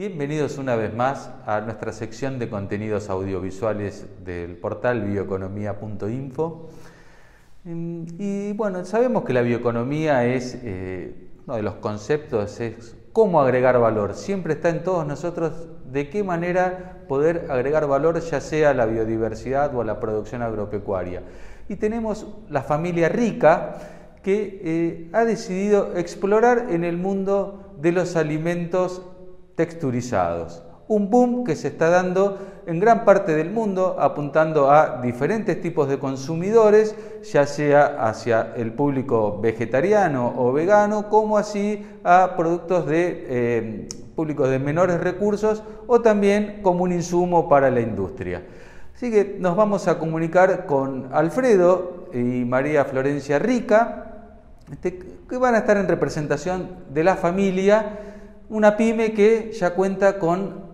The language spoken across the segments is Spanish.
Bienvenidos una vez más a nuestra sección de contenidos audiovisuales del portal bioeconomía.info. Mm, y bueno, sabemos que la bioeconomía es, eh, uno de los conceptos es cómo agregar valor. Siempre está en todos nosotros de qué manera poder agregar valor ya sea a la biodiversidad o a la producción agropecuaria. Y tenemos la familia rica que eh, ha decidido explorar en el mundo de los alimentos texturizados. Un boom que se está dando en gran parte del mundo, apuntando a diferentes tipos de consumidores, ya sea hacia el público vegetariano o vegano, como así a productos de eh, públicos de menores recursos o también como un insumo para la industria. Así que nos vamos a comunicar con Alfredo y María Florencia Rica, este, que van a estar en representación de la familia una pyme que ya cuenta con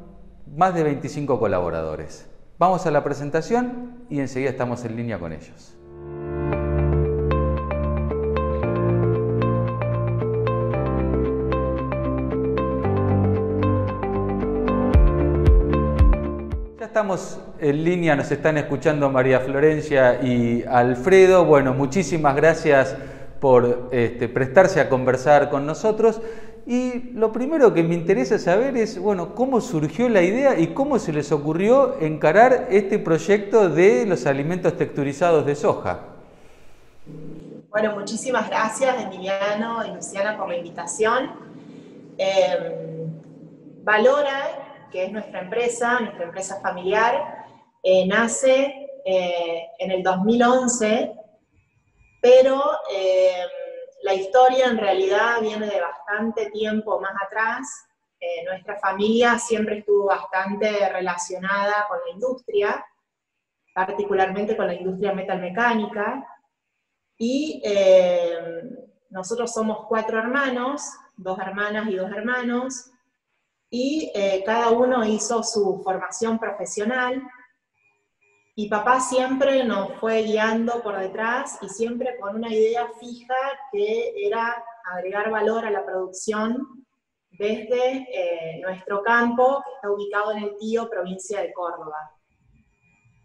más de 25 colaboradores. Vamos a la presentación y enseguida estamos en línea con ellos. Ya estamos en línea, nos están escuchando María Florencia y Alfredo. Bueno, muchísimas gracias por este, prestarse a conversar con nosotros. Y lo primero que me interesa saber es, bueno, cómo surgió la idea y cómo se les ocurrió encarar este proyecto de los alimentos texturizados de soja. Bueno, muchísimas gracias Emiliano y Luciana por la invitación. Em, Valora, que es nuestra empresa, nuestra empresa familiar, eh, nace eh, en el 2011, pero em, la historia en realidad viene de bastante tiempo más atrás. Eh, nuestra familia siempre estuvo bastante relacionada con la industria, particularmente con la industria metalmecánica. Y eh, nosotros somos cuatro hermanos, dos hermanas y dos hermanos, y eh, cada uno hizo su formación profesional. Y papá siempre nos fue guiando por detrás y siempre con una idea fija que era agregar valor a la producción desde eh, nuestro campo, que está ubicado en el Tío, provincia de Córdoba.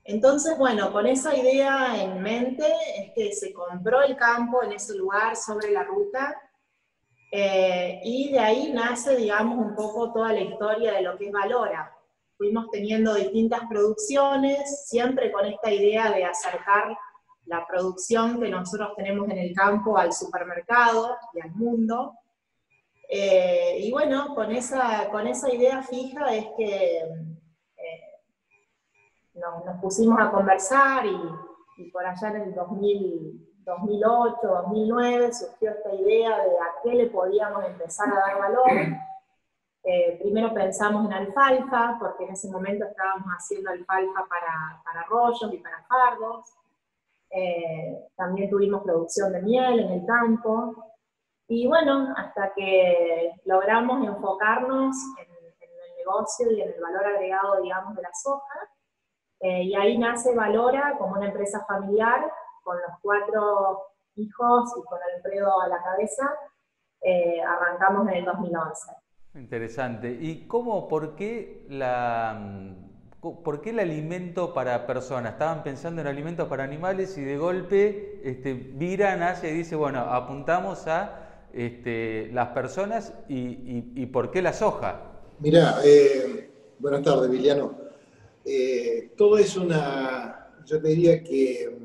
Entonces, bueno, con esa idea en mente es que se compró el campo en ese lugar sobre la ruta eh, y de ahí nace, digamos, un poco toda la historia de lo que es Valora fuimos teniendo distintas producciones, siempre con esta idea de acercar la producción que nosotros tenemos en el campo al supermercado y al mundo. Eh, y bueno, con esa, con esa idea fija es que eh, nos, pusimos a conversar y, y, por allá en el 2008, 2009 surgió esta idea de a qué le podíamos empezar a dar valor eh, primero pensamos en alfalfa, porque en ese momento estábamos haciendo alfalfa para, para arroyos y para fardos. Eh, también tuvimos producción de miel en el campo. Y bueno, hasta que logramos enfocarnos en, el negocio y en el valor agregado, digamos, de la soja. Eh, y ahí nace Valora como una empresa familiar con los cuatro hijos y con Alfredo a la cabeza. arrancamos en el 2011. Interesante. ¿Y cómo, por qué la... ¿Por qué el alimento para personas? Estaban pensando en alimentos para animales y de golpe este, viran hacia y dice, bueno, apuntamos a este, las personas y, por qué la soja. Mira, eh, buenas tardes, Viliano. Eh, todo es una, yo te diría que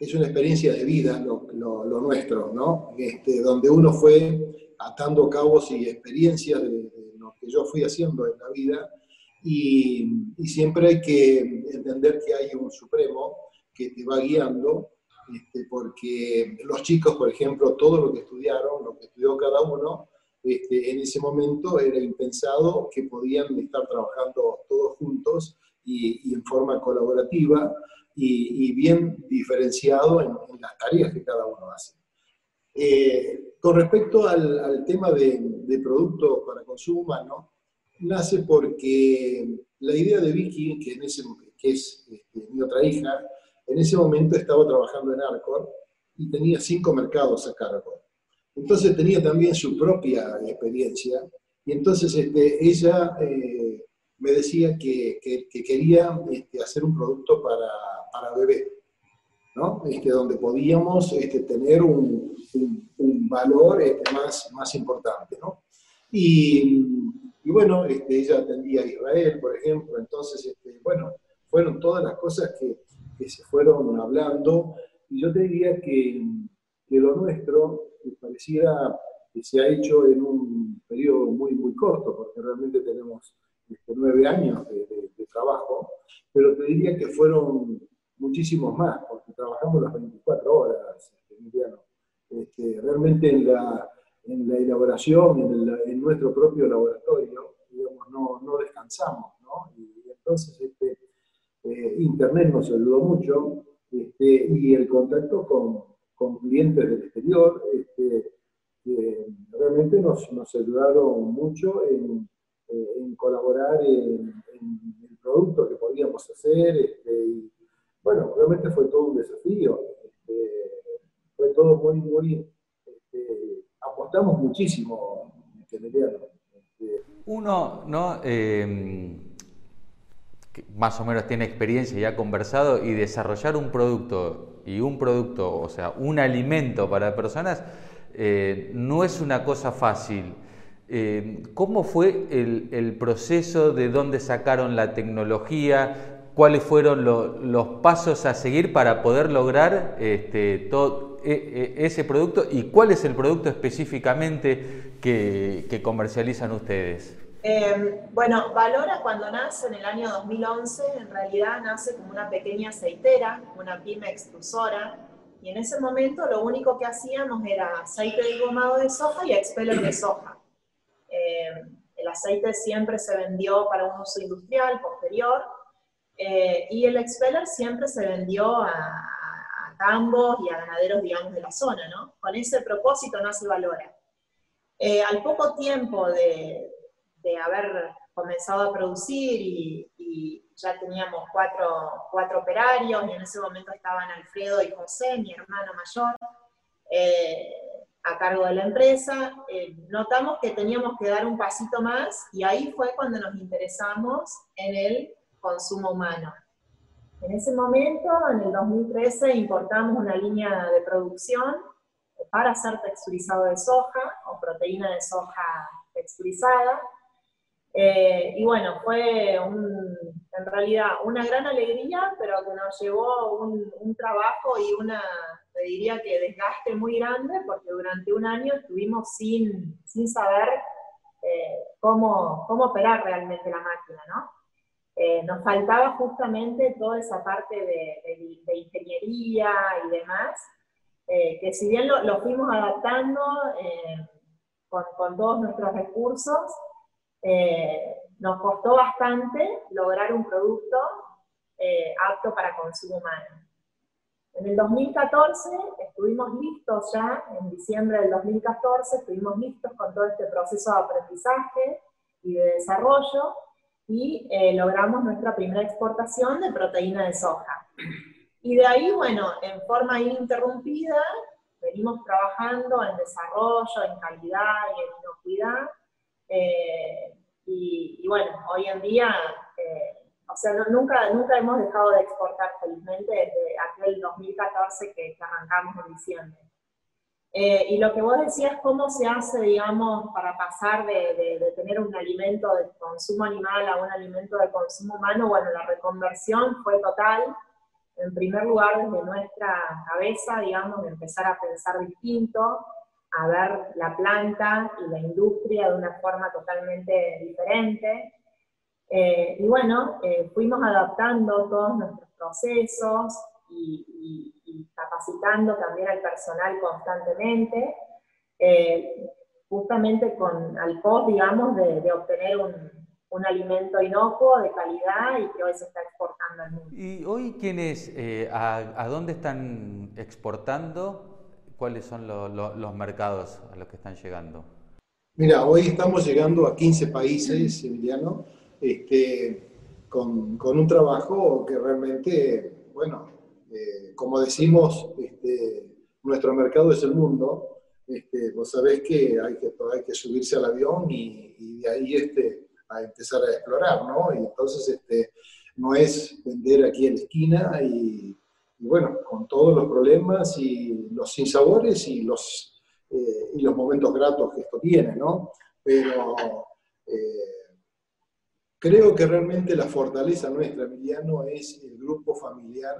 es una experiencia de vida lo, nuestro, ¿no? Este, donde uno fue atando cabos y experiencias de, lo que yo fui haciendo en la vida. Y, siempre hay que entender que hay un supremo que te va guiando, este, porque los chicos, por ejemplo, todo lo que estudiaron, lo que estudió cada uno, este, en ese momento era impensado que podían estar trabajando todos juntos y, en forma colaborativa y, bien diferenciado en, en, las tareas que cada uno hace. Eh, con respecto al, tema de, productos para consumo humano, nace porque la idea de Vicky, que, es este, mi otra hija, en ese momento estaba trabajando en Arcor y tenía cinco mercados a cargo. Entonces tenía también su propia experiencia Y entonces este, ella eh, me decía que, quería este, hacer un producto para, para ¿no? Este, donde podíamos este, tener un, valor este, más, importante. Y, bueno, este, ella atendía a Israel, por ejemplo, entonces, bueno, fueron todas las cosas que, que, se fueron hablando. Y yo te diría que, que lo nuestro me pareciera que se ha hecho en un periodo muy, muy corto, porque realmente tenemos nueve años de, trabajo, pero te diría que fueron muchísimos más, trabajamos las 24 horas. Este, realmente en la, en la elaboración, en, nuestro propio laboratorio, digamos, no, no descansamos, ¿no? Y, entonces este, eh, Internet nos ayudó mucho, este, y el contacto con, con clientes del exterior, este, realmente nos, nos ayudaron mucho en, eh, en colaborar en, el producto que podíamos hacer. Este, bueno, realmente fue todo un desafío. Este, fue todo muy, muy. Este, apostamos muchísimo, este, Uno, ¿no? Em, más o menos tiene experiencia y ha conversado y desarrollar un producto y un producto, o sea, un alimento para personas, eh, no es una cosa fácil. Eh, ¿Cómo fue el, proceso de dónde sacaron la tecnología? ¿Cuáles fueron los pasos a seguir para poder lograr este, todo e, e, ese producto? ¿Y cuál es el producto específicamente que, comercializan ustedes? Em, bueno, Valora cuando nace en el año 2011, en realidad nace como una pequeña aceitera, una pyme extrusora, y en ese momento lo único que hacíamos era aceite de gomado de soja y expeller de soja. Eh, el aceite siempre se vendió para un uso industrial posterior eh, y el expeller siempre se vendió a, a, tambos y a ganaderos, digamos, de la zona, ¿no? Con ese propósito nace Valora. Eh, al poco tiempo de, de, haber comenzado a producir y, ya teníamos cuatro, cuatro, operarios y en ese momento estaban Alfredo y José, mi hermano mayor, a cargo de la empresa, eh, notamos que teníamos que dar un pasito más y ahí fue cuando nos interesamos en el consumo humano. En ese momento, en el 2013, importamos una línea de producción para hacer texturizado de soja o proteína de soja texturizada. Eh, y bueno, fue en realidad una gran alegría, pero que nos llevó un, un trabajo y una te diría que desgaste muy grande porque durante un año estuvimos sin, sin saber eh, cómo, cómo, operar realmente la máquina, ¿no? Eh, nos faltaba justamente toda esa parte de, de, ingeniería y demás, eh, que si bien lo, lo fuimos adaptando con, con, todos nuestros recursos, nos costó bastante lograr un producto apto para consumo humano. En el 2014 estuvimos listos ya, en diciembre del 2014 estuvimos listos con todo este proceso de aprendizaje y de desarrollo y eh, logramos nuestra primera exportación de proteína de soja. Y de ahí, bueno, en forma ininterrumpida, venimos trabajando en desarrollo, en calidad y en inocuidad. Eh, y, bueno, hoy en día eh, o sea, nunca, nunca hemos dejado de exportar felizmente desde aquel 2014 que, arrancamos en diciembre. Eh, y lo que vos decías, cómo se hace, digamos, para pasar de, de, tener un alimento de consumo animal a un alimento de consumo humano, bueno, la reconversión fue total. En primer lugar, desde nuestra cabeza, digamos, de empezar a pensar distinto, a ver la planta y la industria de una forma totalmente diferente, eh, y bueno, eh, fuimos adaptando todos nuestros procesos y, capacitando también al personal constantemente, eh, justamente con al post, digamos, de, obtener un, un, alimento inocuo, de calidad y que hoy se está exportando al mundo. ¿Y hoy quiénes, a, a, dónde están exportando? ¿Cuáles son los mercados a los que están llegando? Mira, hoy estamos llegando a 15 países, Emiliano este, con, con, un trabajo que realmente, bueno, eh, como decimos, este, nuestro mercado es el mundo, este, vos sabés que hay que, subirse al avión y, de ahí este, a empezar a explorar, ¿no? Y entonces este, no es vender aquí en la esquina y, bueno, con todos los problemas y los sinsabores y los, eh, y los momentos gratos que esto tiene, ¿no? Pero eh, creo que realmente la fortaleza nuestra, Emiliano, es el grupo familiar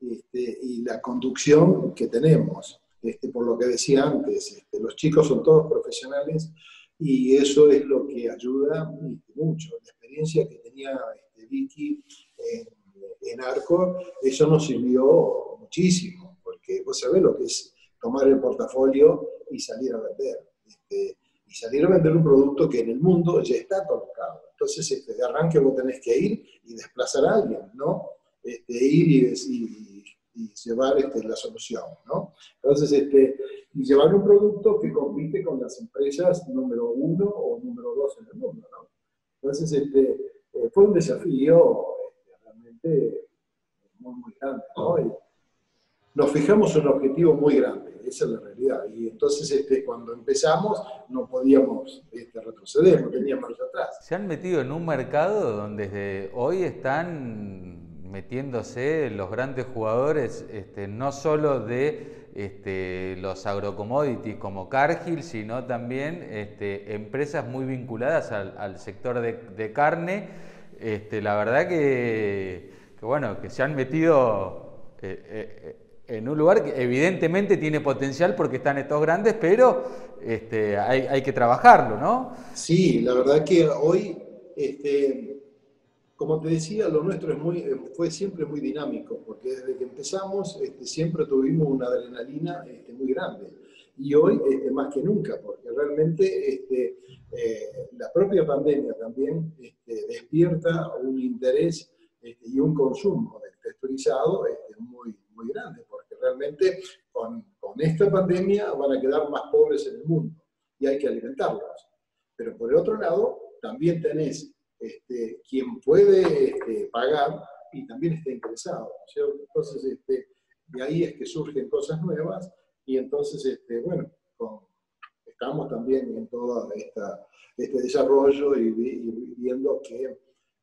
este, y la conducción que tenemos. Este, por lo que decía antes, este, los chicos son todos profesionales y eso es lo que ayuda mucho. La experiencia que tenía Vicky en, en, Arco, eso nos sirvió muchísimo, porque vos sabés lo que es tomar el portafolio y salir a vender. y salir a vender un producto que en el mundo ya está colocado. Entonces, este, de arranque vos tenés que ir y desplazar a alguien, ¿no? ir y, y y llevar este, la solución, ¿no? Entonces, este, y llevar un producto que compite con las empresas número uno o número dos en el mundo, ¿no? Entonces, este, eh, fue un desafío este, realmente muy, muy grande, ¿no? nos fijamos un objetivo muy grande, esa es la realidad. Y entonces este, cuando empezamos no podíamos este, retroceder, no teníamos marcha atrás. Se han metido en un mercado donde desde hoy están metiéndose los grandes jugadores, este, no solo de este, los agrocommodities como Cargill, sino también este, empresas muy vinculadas al, sector de, carne. Este, la verdad que, bueno, que se han metido eh, eh, en un lugar que evidentemente tiene potencial porque están estos grandes, pero este, hay, hay que trabajarlo, ¿no? Sí, la verdad que hoy este, como te decía, lo nuestro es muy, eh, fue siempre muy dinámico, porque desde que empezamos este, siempre tuvimos una adrenalina este, muy grande. Y hoy este, más que nunca, porque realmente este, eh, la propia pandemia también despierta un interés y un consumo del texturizado muy, muy grande, porque realmente con, con esta pandemia van a quedar más pobres en el mundo y hay que alimentarlos. Pero por el otro lado, también tenés este, quien puede este, pagar y también está interesado. Entonces, este, de ahí es que surgen cosas nuevas y entonces, este, bueno, estamos también en todo este desarrollo y, viendo qué,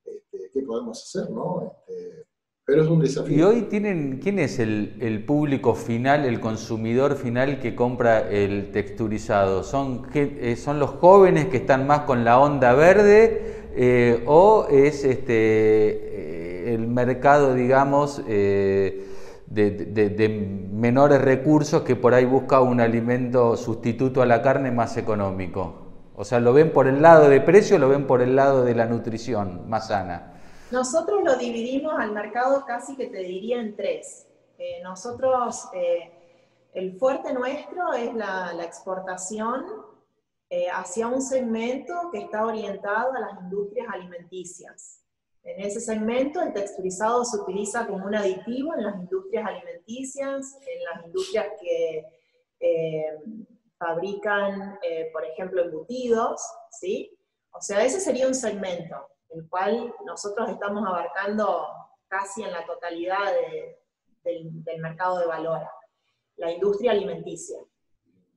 este, qué, podemos hacer, ¿no? Este, pero es un desafío. ¿Y hoy tienen, quién es el, el, público final, el consumidor final que compra el texturizado? ¿Son, eh, ¿Son los jóvenes que están más con la onda verde eh, o es este, eh, el mercado, digamos, eh, de, menores recursos que por ahí busca un alimento sustituto a la carne más económico. O sea, ¿lo ven por el lado de precio lo ven por el lado de la nutrición más sana? Nosotros lo dividimos al mercado casi que te diría en tres. nosotros, el fuerte nuestro es la exportación eh, hacia un segmento que está orientado a las industrias alimenticias. En ese segmento el texturizado se utiliza como un aditivo en las industrias alimenticias, en las industrias que eh, fabrican, eh, por ejemplo, embutidos, ¿sí? O sea, ese sería un segmento, el cual nosotros estamos abarcando casi en la totalidad del, mercado de valor, la industria alimenticia.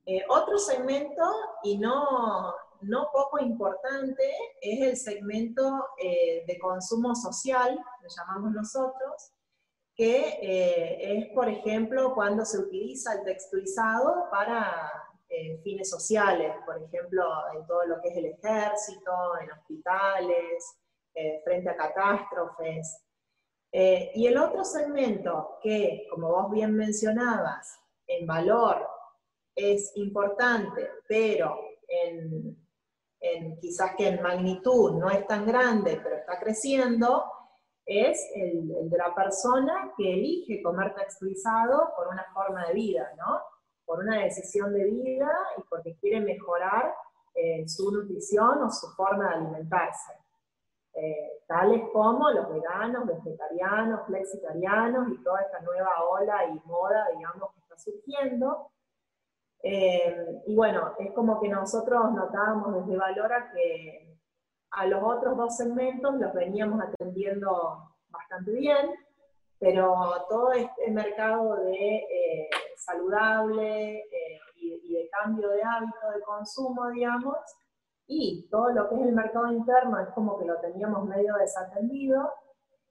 Eh, otro segmento, y no, no poco importante, es el segmento eh, de consumo social, lo llamamos nosotros, que eh, es, por ejemplo, cuando se utiliza el texturizado para fines sociales, por ejemplo, en todo lo que es el ejército, en hospitales, frente a catástrofes. y el otro segmento que, como vos bien mencionabas, en valor es importante, pero en, quizás que en magnitud no es tan grande, pero está creciendo, es el, de la persona que elige comer texturizado por una forma de vida, ¿no? Por una decisión de vida y porque quiere mejorar eh, su nutrición o su forma de alimentarse. Eh, tales como los veganos, vegetarianos, flexitarianos y toda esta nueva ola y moda, digamos, que está surgiendo, eh, y bueno, es como que nosotros notábamos desde Valora que a los otros dos segmentos los veníamos atendiendo bastante bien, pero todo este mercado de eh, saludable eh, y, y de cambio de hábito de consumo, digamos, y todo lo que es el mercado interno es como que lo teníamos medio desatendido.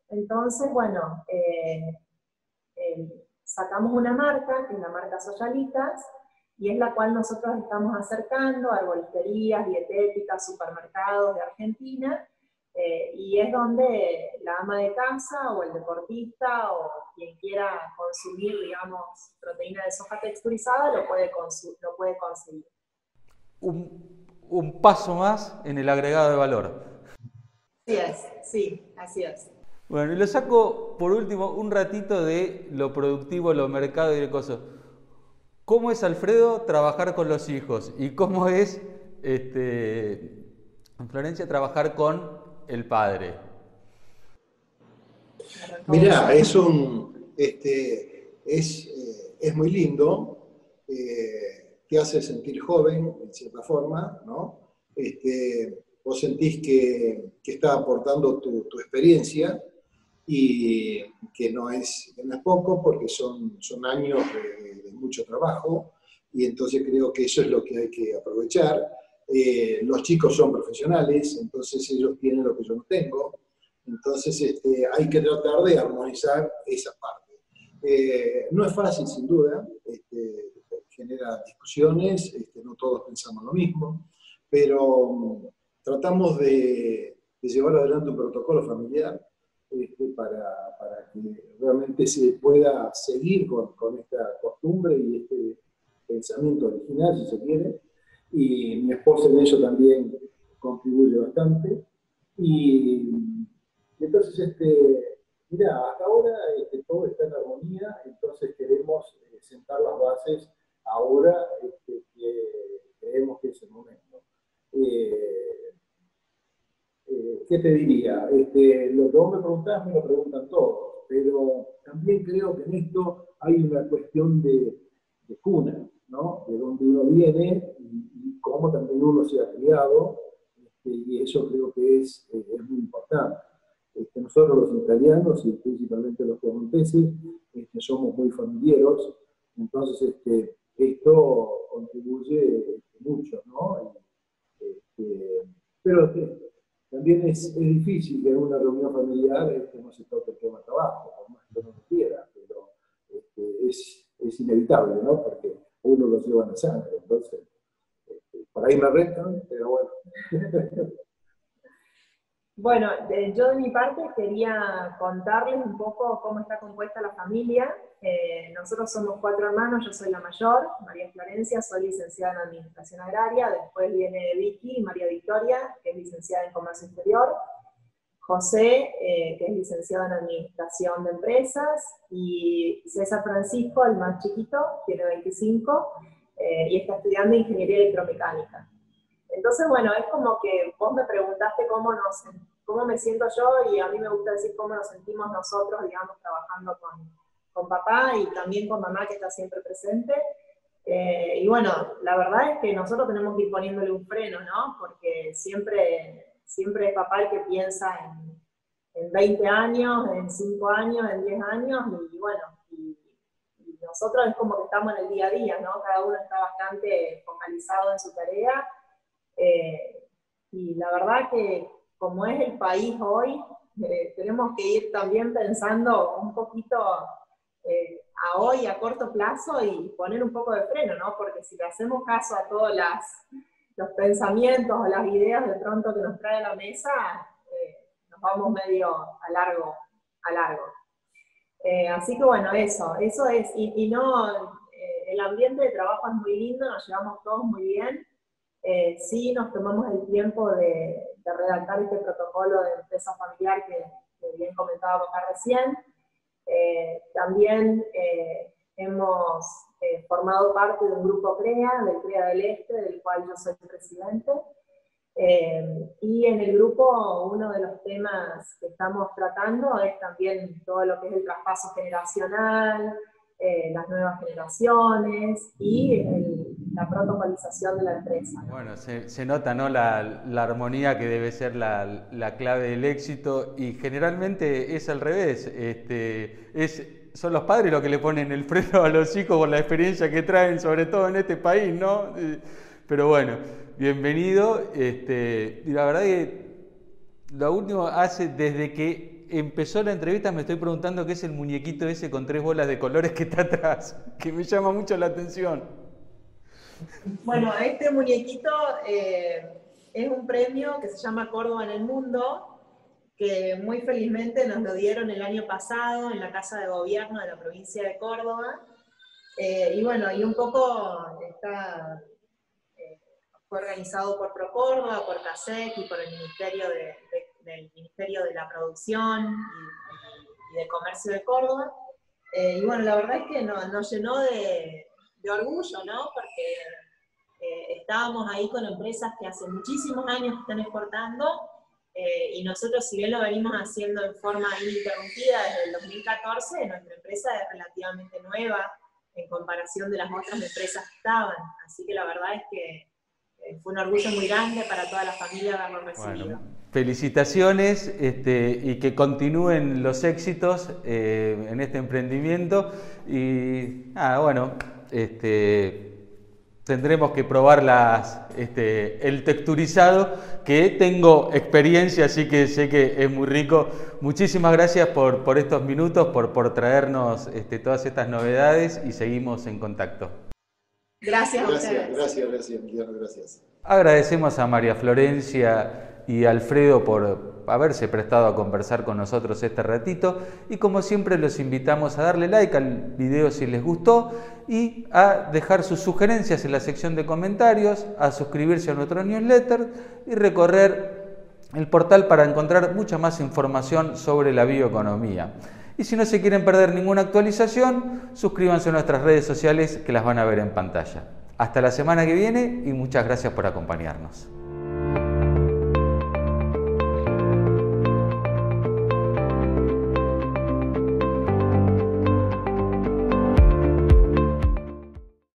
Entonces, bueno, eh, sacamos una marca, que es la marca Socialitas, y es la cual nosotros estamos acercando a arbolisterías, dietéticas, supermercados de Argentina, eh, y es donde la ama de casa o el deportista o quien quiera consumir, digamos, proteína de soja texturizada lo puede, lo puede conseguir. Un, un paso más en el agregado de valor. Así es, sí, así es. Bueno, y lo saco por último un ratito de lo productivo, lo mercado y de cosas. ¿Cómo es Alfredo trabajar con los hijos? ¿Y cómo es este, Florencia trabajar con el padre? Mira, es un este, es, eh, es muy lindo, eh, te hace sentir joven en cierta forma, ¿no? Este, vos sentís que, que está aportando tu, experiencia y que no es, no poco porque son, son años de mucho trabajo y entonces creo que eso es lo que hay que aprovechar eh, los chicos son profesionales, entonces ellos tienen lo que yo no tengo, entonces este, hay que tratar de armonizar esa parte. Eh, no es fácil, sin duda, este, genera discusiones, este, no todos pensamos lo mismo, pero mm, tratamos de, llevar adelante un protocolo familiar para, para, que realmente se pueda seguir con, con esta costumbre y este pensamiento original, si se quiere, y mi esposa en eso también contribuye bastante. Y, entonces, este, mira, hasta ahora este, todo está en armonía, entonces queremos eh, sentar las bases ahora este, que creemos que es el momento. Eh, eh, ¿Qué te diría? Este, lo que vos me preguntás me lo preguntan todos, pero también creo que en esto hay una cuestión de, cuna, ¿no? De dónde uno viene y, cómo también uno se ha criado, este, y eso creo que es, eh, muy importante. Este, nosotros los italianos y principalmente los piemonteses este, somos muy familiares, entonces este, esto contribuye mucho, ¿no? pero también es, es, difícil que en una reunión familiar no se toque el tema trabajo, por más que uno no quiera, pero es, es inevitable, ¿no? Porque uno los lleva en la sangre. Entonces, este, por ahí me restan, pero bueno. Bueno, yo de mi parte quería contarles un poco cómo está compuesta la familia. Eh, nosotros somos cuatro hermanos, yo soy la mayor, María Florencia, soy licenciada en Administración Agraria, después viene Vicky, María Victoria, que es licenciada en Comercio Exterior, José, eh, que es licenciado en Administración de Empresas, y César Francisco, el más chiquito, tiene 25, eh, y está estudiando Ingeniería Electromecánica. Entonces, bueno, es como que vos me preguntaste cómo, nos, cómo me siento yo, y a mí me gusta decir cómo nos sentimos nosotros, digamos, trabajando con, con papá y también con mamá, que está siempre presente. Eh, y bueno, la verdad es que nosotros tenemos que ir poniéndole un freno, ¿no? Porque siempre siempre es papá el que piensa en, en 20 años, en 5 años, en 10 años, y bueno, y, nosotros es como que estamos en el día a día, ¿no? Cada uno está bastante focalizado en su tarea, eh, y la verdad que como es el país hoy, eh, tenemos que ir también pensando un poquito eh, a hoy, a corto plazo, y poner un poco de freno, ¿no? Porque si le hacemos caso a todas las los pensamientos o las ideas de pronto que nos trae la mesa, eh, nos vamos medio a largo. A largo. Eh, así que bueno, eso, eso es, y, no, eh, el ambiente de trabajo es muy lindo, nos llevamos todos muy bien. Sí, nos tomamos el tiempo de, redactar este protocolo de empresa familiar que, que bien comentaba acá recién. también hemos eh, formado parte de un grupo CREA, del CREA del Este, del cual yo soy presidente. Eh, y en el grupo uno de los temas que estamos tratando es también todo lo que es el traspaso generacional, eh, las nuevas generaciones y la protocolización de la empresa. Bueno, se, nota ¿no? La, armonía que debe ser la, la, clave del éxito y generalmente es al revés. Este, es, son los padres los que le ponen el freno a los hijos por la experiencia que traen, sobre todo en este país, ¿no? Pero bueno, bienvenido. Este, y la verdad que lo último hace desde que empezó la entrevista me estoy preguntando qué es el muñequito ese con tres bolas de colores que está atrás, que me llama mucho la atención. Bueno, este muñequito eh, es un premio que se llama Córdoba en el Mundo, que muy felizmente nos lo dieron el año pasado en la Casa de Gobierno de la provincia de Córdoba. Eh, y bueno, y un poco está, eh, fue organizado por ProCórdoba, por CASEC y por el Ministerio de del Ministerio de la Producción y, de Comercio de Córdoba. Y bueno, la verdad es que nos, llenó de, orgullo, ¿no? Porque eh, estábamos ahí con empresas que hace muchísimos años están exportando eh, y nosotros, si bien lo venimos haciendo en forma ininterrumpida desde el 2014, nuestra empresa es relativamente nueva en comparación de las otras empresas que estaban. Así que la verdad es que fue un orgullo muy grande para toda la familia haberlo recibido felicitaciones este, y que continúen los éxitos eh, en este emprendimiento. Y bueno, este, tendremos que probar las, este, el texturizado, que tengo experiencia, así que sé que es muy rico. Muchísimas gracias por, por estos minutos, por, por traernos este, todas estas novedades y seguimos en contacto. Gracias, gracias, gracias, gracias, gracias. Agradecemos a María Florencia y Alfredo por haberse prestado a conversar con nosotros este ratito. Y como siempre los invitamos a darle like al video si les gustó y a dejar sus sugerencias en la sección de comentarios, a suscribirse a nuestro newsletter y recorrer el portal para encontrar mucha más información sobre la bioeconomía. Y si no se quieren perder ninguna actualización, suscríbanse a nuestras redes sociales que las van a ver en pantalla. Hasta la semana que viene y muchas gracias por acompañarnos.